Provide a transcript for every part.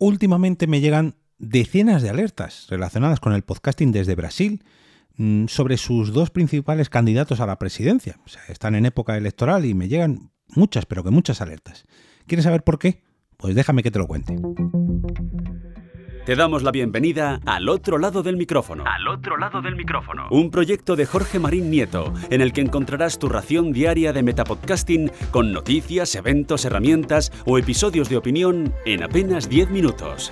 Últimamente me llegan decenas de alertas relacionadas con el podcasting desde Brasil mm, sobre sus dos principales candidatos a la presidencia. O sea, están en época electoral y me llegan muchas, pero que muchas alertas. ¿Quieres saber por qué? Pues déjame que te lo cuente. Te damos la bienvenida al otro lado del micrófono. Al otro lado del micrófono. Un proyecto de Jorge Marín Nieto, en el que encontrarás tu ración diaria de metapodcasting con noticias, eventos, herramientas o episodios de opinión en apenas 10 minutos.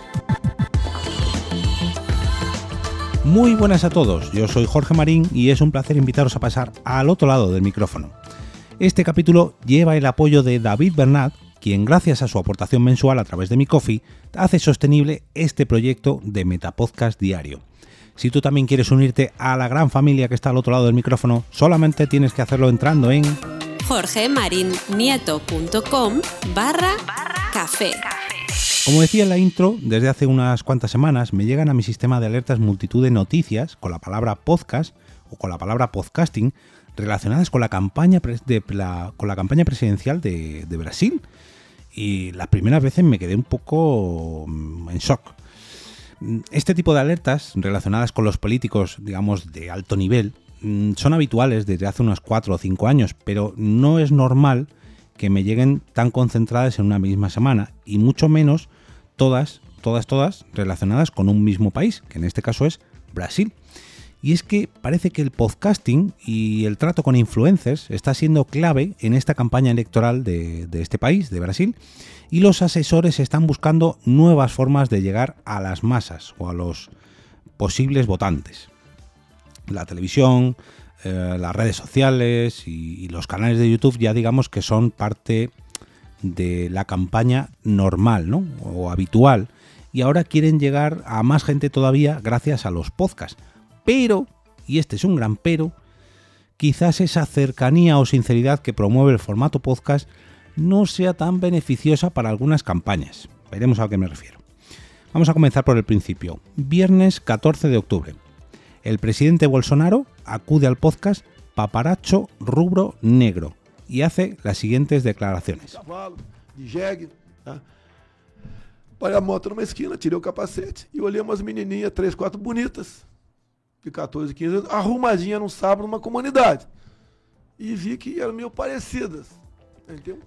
Muy buenas a todos, yo soy Jorge Marín y es un placer invitaros a pasar al otro lado del micrófono. Este capítulo lleva el apoyo de David Bernat, quien gracias a su aportación mensual a través de mi coffee hace sostenible este proyecto de Metapodcast diario. Si tú también quieres unirte a la gran familia que está al otro lado del micrófono, solamente tienes que hacerlo entrando en jorgemarinieto.com barra café. Como decía en la intro, desde hace unas cuantas semanas me llegan a mi sistema de alertas multitud de noticias con la palabra podcast o con la palabra podcasting relacionadas con la campaña, de con la campaña presidencial de, de Brasil. Y las primeras veces me quedé un poco mm, en shock. Este tipo de alertas relacionadas con los políticos, digamos, de alto nivel, mm, son habituales desde hace unos 4 o 5 años, pero no es normal que me lleguen tan concentradas en una misma semana, y mucho menos todas, todas, todas relacionadas con un mismo país, que en este caso es Brasil. Y es que parece que el podcasting y el trato con influencers está siendo clave en esta campaña electoral de, este país, de Brasil, y los asesores están buscando nuevas formas de llegar a las masas o a los posibles votantes. La televisión, eh, las redes sociales y, y, los canales de YouTube ya digamos que son parte de la campaña normal ¿no? o habitual y ahora quieren llegar a más gente todavía gracias a los podcasts pero, y este es un gran pero, quizás esa cercanía o sinceridad que promueve el formato podcast no sea tan beneficiosa para algunas campañas. Veremos a qué me refiero. Vamos a comenzar por el principio. Viernes 14 de octubre. El presidente Bolsonaro acude al podcast Paparacho Rubro Negro y hace las siguientes declaraciones. Parei a moto numa esquina, tirei o capacete e olhei umas menininhas, três, quatro bonitas, de 14, 15 anos, arrumadinha num sábado numa comunidade. Y vi que eran medio parecidas.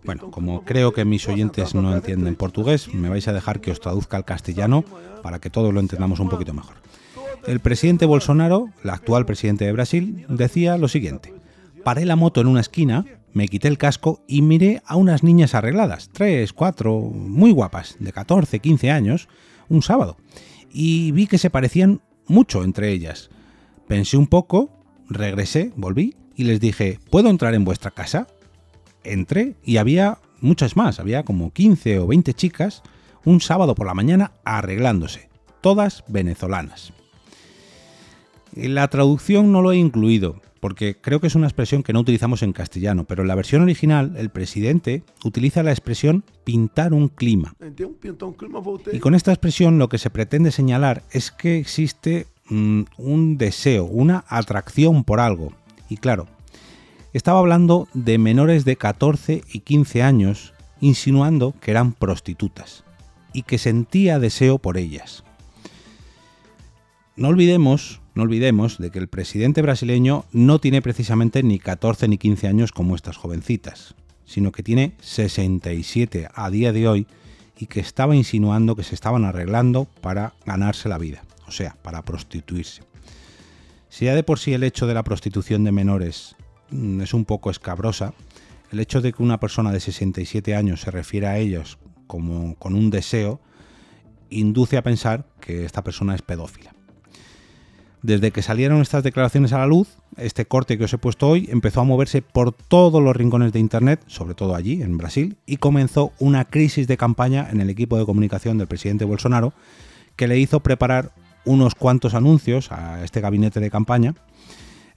Bueno, como creo que mis oyentes no entienden portugués, me vais a dejar que os traduzca al castellano para que todos lo entendamos un poquito mejor. El presidente Bolsonaro, el actual presidente de Brasil, decía lo siguiente. Paré la moto en una esquina, me quité el casco y miré a unas niñas arregladas, tres, cuatro, muy guapas, de 14, 15 años, un sábado. Y vi que se parecían mucho entre ellas. Pensé un poco, regresé, volví y les dije, ¿puedo entrar en vuestra casa? Entré y había muchas más, había como 15 o 20 chicas un sábado por la mañana arreglándose, todas venezolanas. La traducción no lo he incluido, porque creo que es una expresión que no utilizamos en castellano, pero en la versión original el presidente utiliza la expresión pintar un clima. Y con esta expresión lo que se pretende señalar es que existe Mm, un deseo, una atracción por algo. Y claro, estaba hablando de menores de 14 y 15 años, insinuando que eran prostitutas y que sentía deseo por ellas. No olvidemos, no olvidemos de que el presidente brasileño no tiene precisamente ni 14 ni 15 años como estas jovencitas, sino que tiene 67 a día de hoy y que estaba insinuando que se estaban arreglando para ganarse la vida o sea, para prostituirse. Si ya de por sí el hecho de la prostitución de menores mm, es un poco escabrosa, el hecho de que una persona de 67 años se refiera a ellos como con un deseo induce a pensar que esta persona es pedófila. Desde que salieron estas declaraciones a la luz, este corte que os he puesto hoy empezó a moverse por todos los rincones de Internet, sobre todo allí, en Brasil, y comenzó una crisis de campaña en el equipo de comunicación del presidente Bolsonaro, que le hizo preparar unos cuantos anuncios a este gabinete de campaña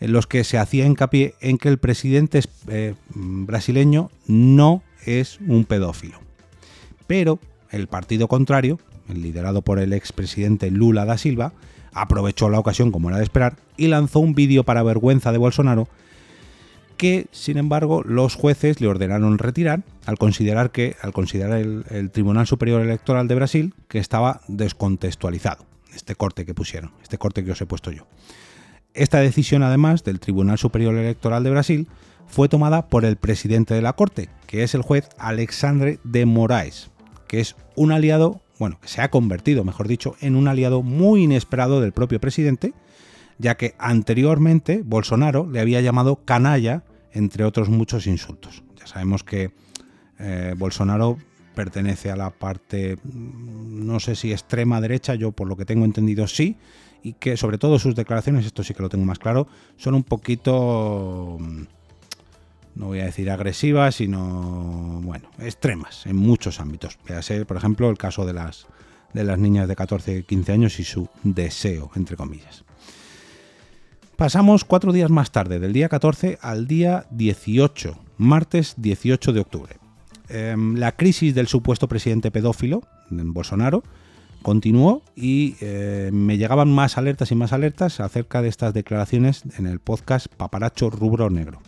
en los que se hacía hincapié en que el presidente eh, brasileño no es un pedófilo. Pero el partido contrario, liderado por el expresidente Lula da Silva, aprovechó la ocasión como era de esperar y lanzó un vídeo para vergüenza de Bolsonaro que sin embargo los jueces le ordenaron retirar al considerar que al considerar el, el, Tribunal Superior Electoral de Brasil que estaba descontextualizado este corte que pusieron este corte que os he puesto yo esta decisión además del Tribunal Superior Electoral de Brasil fue tomada por el presidente de la corte que es el juez Alexandre de Moraes que es un aliado bueno que se ha convertido mejor dicho en un aliado muy inesperado del propio presidente ya que anteriormente Bolsonaro le había llamado canalla, entre otros muchos insultos. Ya sabemos que eh, Bolsonaro pertenece a la parte, mm, no sé si extrema derecha, yo por lo que tengo entendido sí, y que sobre todo sus declaraciones, esto sí que lo tengo más claro, son un poquito, mm, no voy a decir agresivas, sino, bueno, extremas en muchos ámbitos. ser por ejemplo, el caso de las, de las niñas de 14 y 15 años y su deseo, entre comillas. Pasamos cuatro días más tarde, del día 14 al día 18, martes 18 de octubre. Em, la crisis del supuesto presidente pedófilo, Bolsonaro, continuó y eh, me llegaban más alertas y más alertas acerca de estas declaraciones en el podcast Paparacho Rubro Negro.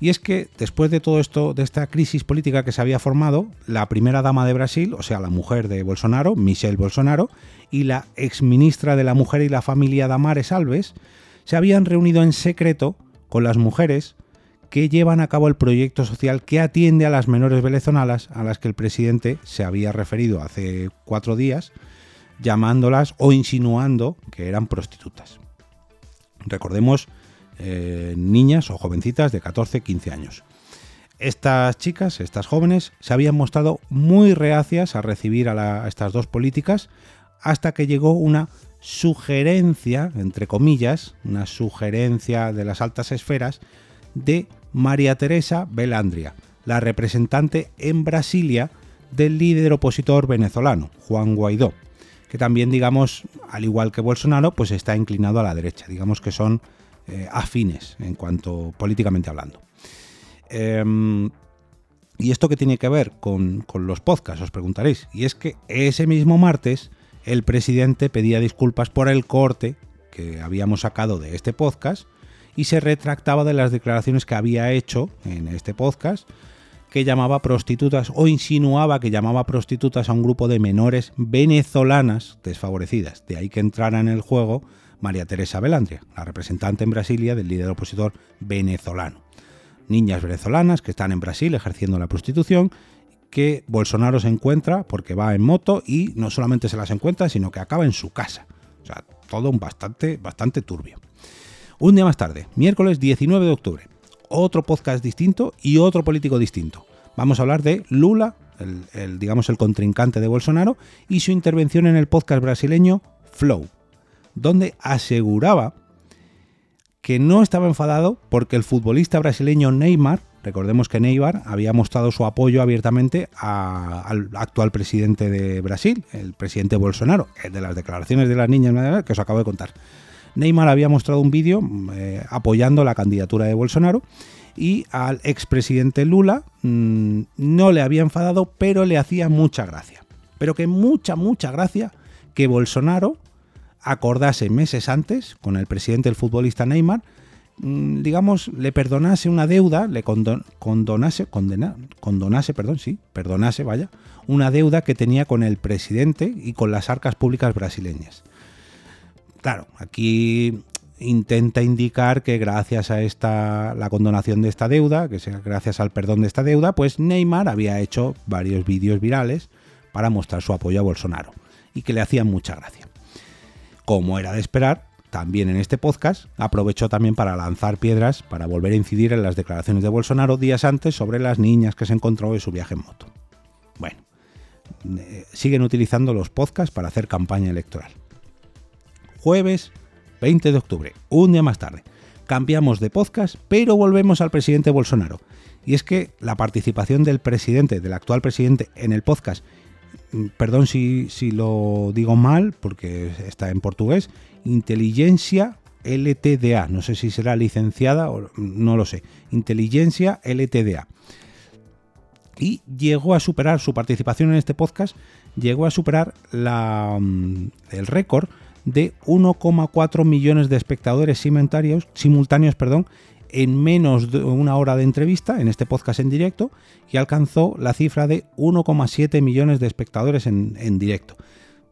Y es que después de todo esto, de esta crisis política que se había formado, la primera dama de Brasil, o sea, la mujer de Bolsonaro, Michelle Bolsonaro, y la exministra de la Mujer y la Familia Damares Alves, se habían reunido en secreto con las mujeres que llevan a cabo el proyecto social que atiende a las menores venezolanas a las que el presidente se había referido hace cuatro días, llamándolas o insinuando que eran prostitutas. Recordemos eh, niñas o jovencitas de 14-15 años. Estas chicas, estas jóvenes, se habían mostrado muy reacias a recibir a, estas dos políticas hasta que llegó una sugerencia, entre comillas, una sugerencia de las altas esferas de María Teresa Belandria, la representante en Brasilia del líder opositor venezolano, Juan Guaidó, que también, digamos, al igual que Bolsonaro, pues está inclinado a la derecha. Digamos que son eh, afines en cuanto políticamente hablando. Em, ¿Y esto qué tiene que ver con, con los podcasts? Os preguntaréis. Y es que ese mismo martes el presidente pedía disculpas por el corte que habíamos sacado de este podcast y se retractaba de las declaraciones que había hecho en este podcast que llamaba prostitutas o insinuaba que llamaba prostitutas a un grupo de menores venezolanas desfavorecidas. De ahí que entrara en el juego María Teresa Belandria, la representante en Brasilia del líder opositor venezolano. Niñas venezolanas que están en Brasil ejerciendo la prostitución, que Bolsonaro se encuentra porque va en moto y no solamente se las encuentra, sino que acaba en su casa. O sea, todo bastante, bastante turbio. Un día más tarde, miércoles 19 de octubre, otro podcast distinto y otro político distinto. Vamos a hablar de Lula, el, digamos el contrincante de Bolsonaro, y su intervención en el podcast brasileño Flow, donde aseguraba que no estaba enfadado porque el futbolista brasileño Neymar, recordemos que Neymar había mostrado su apoyo abiertamente al actual presidente de Brasil, el presidente Bolsonaro, de las declaraciones de las niñas que os acabo de contar. Neymar había mostrado un vídeo eh, apoyando la candidatura de Bolsonaro y al expresidente Lula mm, no le había enfadado, pero le hacía mucha gracia. Pero que mucha, mucha gracia que Bolsonaro acordase meses antes con el presidente del futbolista Neymar, mm, digamos, le perdonase una deuda, le condonase, condonase, perdón, sí, perdonase, vaya, una deuda que tenía con el presidente y con las arcas públicas brasileñas. Claro, aquí intenta indicar que gracias a esta la condonación de esta deuda, que sea gracias al perdón de esta deuda, pues Neymar había hecho varios vídeos virales para mostrar su apoyo a Bolsonaro y que le hacían mucha gracia como era de esperar, también en este podcast aprovechó también para lanzar piedras para volver a incidir en las declaraciones de Bolsonaro días antes sobre las niñas que se encontró en su viaje en moto. Bueno, eh, siguen utilizando los podcasts para hacer campaña electoral. Jueves 20 de octubre, un día más tarde. Cambiamos de podcast, pero volvemos al presidente Bolsonaro. Y es que la participación del presidente, del actual presidente, en el podcast Mm, perdón si, lo digo mal, porque está en portugués, inteligencia LTDA. No sé si será licenciada o no lo sé. Inteligencia LTDA. Y llegó a superar su participación en este podcast, llegó a superar la, mm, el récord de 1,4 millones de espectadores simultáneos, simultáneos perdón, en menos de una hora de entrevista en este podcast en directo y alcanzó la cifra de 1,7 millones de espectadores en, en directo.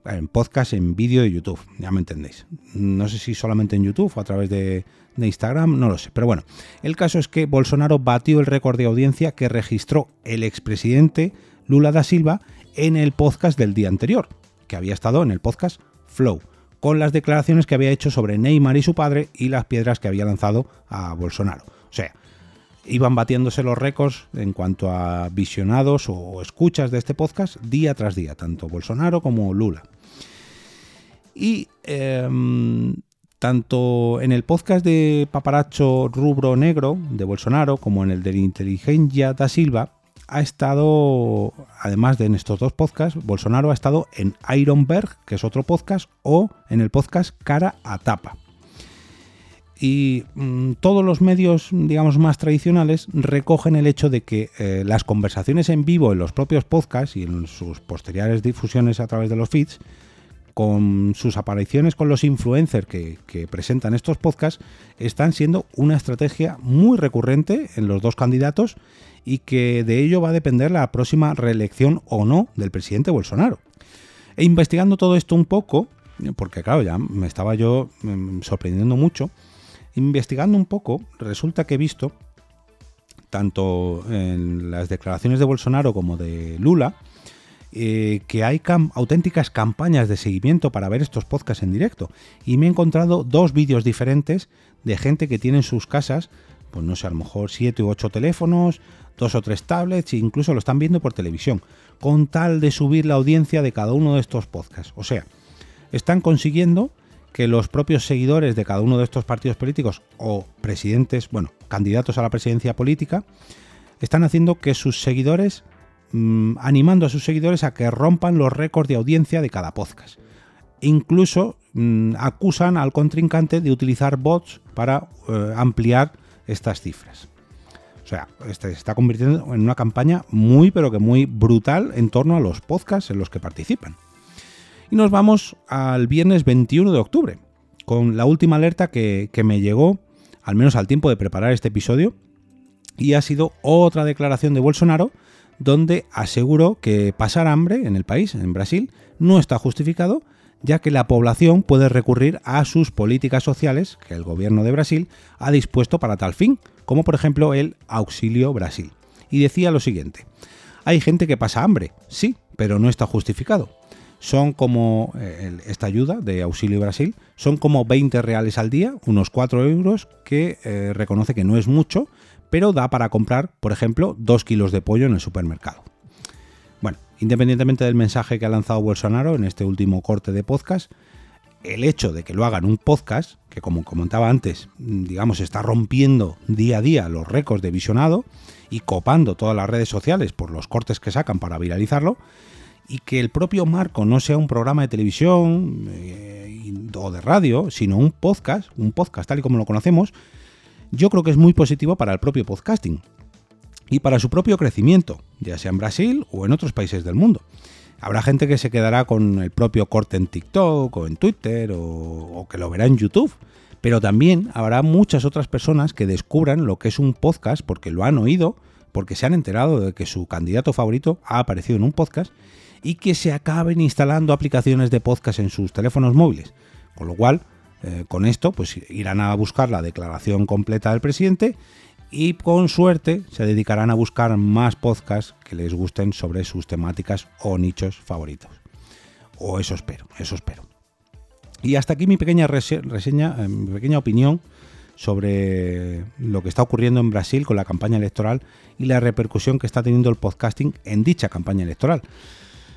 En podcast, en vídeo de YouTube, ya me entendéis. No sé si solamente en YouTube o a través de, de Instagram, no lo sé. Pero bueno, el caso es que Bolsonaro batió el récord de audiencia que registró el expresidente Lula da Silva en el podcast del día anterior, que había estado en el podcast Flow, con las declaraciones que había hecho sobre Neymar y su padre y las piedras que había lanzado a Bolsonaro. O sea, iban batiéndose los récords en cuanto a visionados o escuchas de este podcast día tras día, tanto Bolsonaro como Lula. Y em, tanto en el podcast de Paparacho Rubro Negro de Bolsonaro como en el de Inteligencia da Silva ha estado, además de en estos dos podcasts, Bolsonaro ha estado en Ironberg, que es otro podcast, o en el podcast Cara a Tapa. Y mm, todos los medios, digamos, más tradicionales recogen el hecho de que eh, las conversaciones en vivo en los propios podcasts y en sus posteriores difusiones a través de los feeds con sus apariciones con los influencers que, presentan estos podcasts, están siendo una estrategia muy recurrente en los dos candidatos y que de ello va a depender la próxima reelección o no del presidente Bolsonaro. E investigando todo esto un poco, porque claro, ya me estaba yo mm, sorprendiendo mucho, investigando un poco, resulta que he visto, tanto en las declaraciones de Bolsonaro como de Lula, eh, que hay auténticas campañas de seguimiento para ver estos podcasts en directo. Y me he encontrado dos vídeos diferentes de gente que tiene en sus casas, pues no sé, a lo mejor siete u ocho teléfonos, dos o tres tablets, e incluso lo están viendo por televisión, con tal de subir la audiencia de cada uno de estos podcasts. O sea, están consiguiendo que los propios seguidores de cada uno de estos partidos políticos o presidentes, bueno, candidatos a la presidencia política, están haciendo que sus seguidores Mm, animando a sus seguidores a que rompan los récords de audiencia de cada podcast. Incluso mm, acusan al contrincante de utilizar bots para eh, ampliar estas cifras. O sea, este se está convirtiendo en una campaña muy, pero que muy brutal en torno a los podcasts en los que participan. Y nos vamos al viernes 21 de octubre, con la última alerta que me llegó, al menos al tiempo de preparar este episodio, y ha sido otra declaración de Bolsonaro donde aseguró que pasar hambre en el país, en Brasil, no está justificado, ya que la población puede recurrir a sus políticas sociales que el gobierno de Brasil ha dispuesto para tal fin, como por ejemplo el Auxilio Brasil. Y decía lo siguiente, hay gente que pasa hambre, sí, pero no está justificado. Son como eh, esta ayuda de Auxilio Brasil, son como 20 reales al día, unos 4 euros, que eh, reconoce que no es mucho, pero da para comprar, por ejemplo, dos kilos de pollo en el supermercado. Bueno, independientemente del mensaje que ha lanzado Bolsonaro en este último corte de podcast, el hecho de que lo hagan un podcast, que como comentaba antes, digamos, está rompiendo día a día los récords de visionado y copando todas las redes sociales por los cortes que sacan para viralizarlo, y que el propio marco no sea un programa de televisión eh, o de radio, sino un podcast, un podcast tal y como lo conocemos, yo creo que es muy positivo para el propio podcasting y para su propio crecimiento, ya sea en Brasil o en otros países del mundo. Habrá gente que se quedará con el propio corte en TikTok o en Twitter o, que lo verá en YouTube, pero también habrá muchas otras personas que descubran lo que es un podcast porque lo han oído, porque se han enterado de que su candidato favorito ha aparecido en un podcast y que se acaben instalando aplicaciones de podcast en sus teléfonos móviles. Con lo cual, eh, con esto, pues irán a buscar la declaración completa del presidente y con suerte se dedicarán a buscar más podcasts que les gusten sobre sus temáticas o nichos favoritos. O eso espero, eso espero. Y hasta aquí mi pequeña reseña, eh, mi pequeña opinión sobre lo que está ocurriendo en Brasil con la campaña electoral y la repercusión que está teniendo el podcasting en dicha campaña electoral.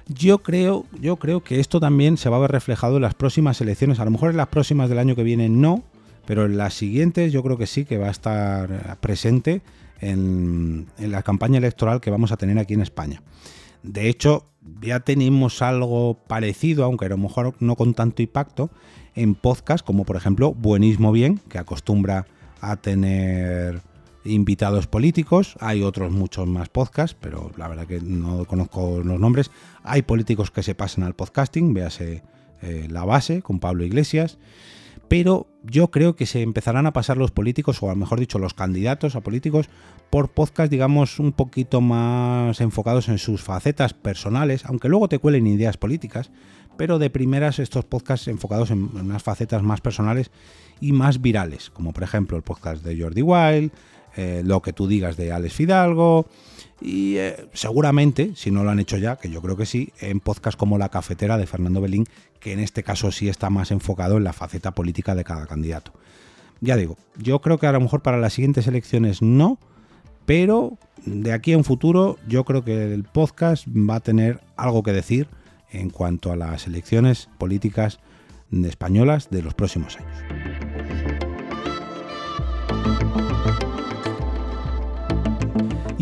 Yo creo, yo creo que esto también se va a ver reflejado en las próximas elecciones. A lo mejor en las próximas del año que viene no, pero en las siguientes yo creo que sí que va a estar presente en, la campaña electoral que vamos a tener aquí en España. De hecho, ya tenemos algo parecido, aunque a lo mejor no con tanto impacto, en podcast como por ejemplo Buenismo Bien, que acostumbra a tener invitados políticos, hay otros muchos más podcasts, pero la verdad que no conozco los nombres. Hay políticos que se pasan al podcasting, véase eh, La Base con Pablo Iglesias. pero yo creo que se empezarán a pasar los políticos, o mejor dicho, los candidatos a políticos, por podcast, digamos, un poquito más enfocados en sus facetas personales, aunque luego te cuelen ideas políticas, pero de primeras estos podcasts enfocados en unas facetas más personales y más virales, como por ejemplo el podcast de Jordi Wild, eh, lo que tú digas de Alex Fidalgo, y eh, seguramente, si no lo han hecho ya, que yo creo que sí, en podcast como La Cafetera de Fernando Belín, que en este caso sí está más enfocado en la faceta política de cada candidato. Ya digo, yo creo que a lo mejor para las siguientes elecciones no, pero de aquí a un futuro yo creo que el podcast va a tener algo que decir en cuanto a las elecciones políticas españolas de los próximos años.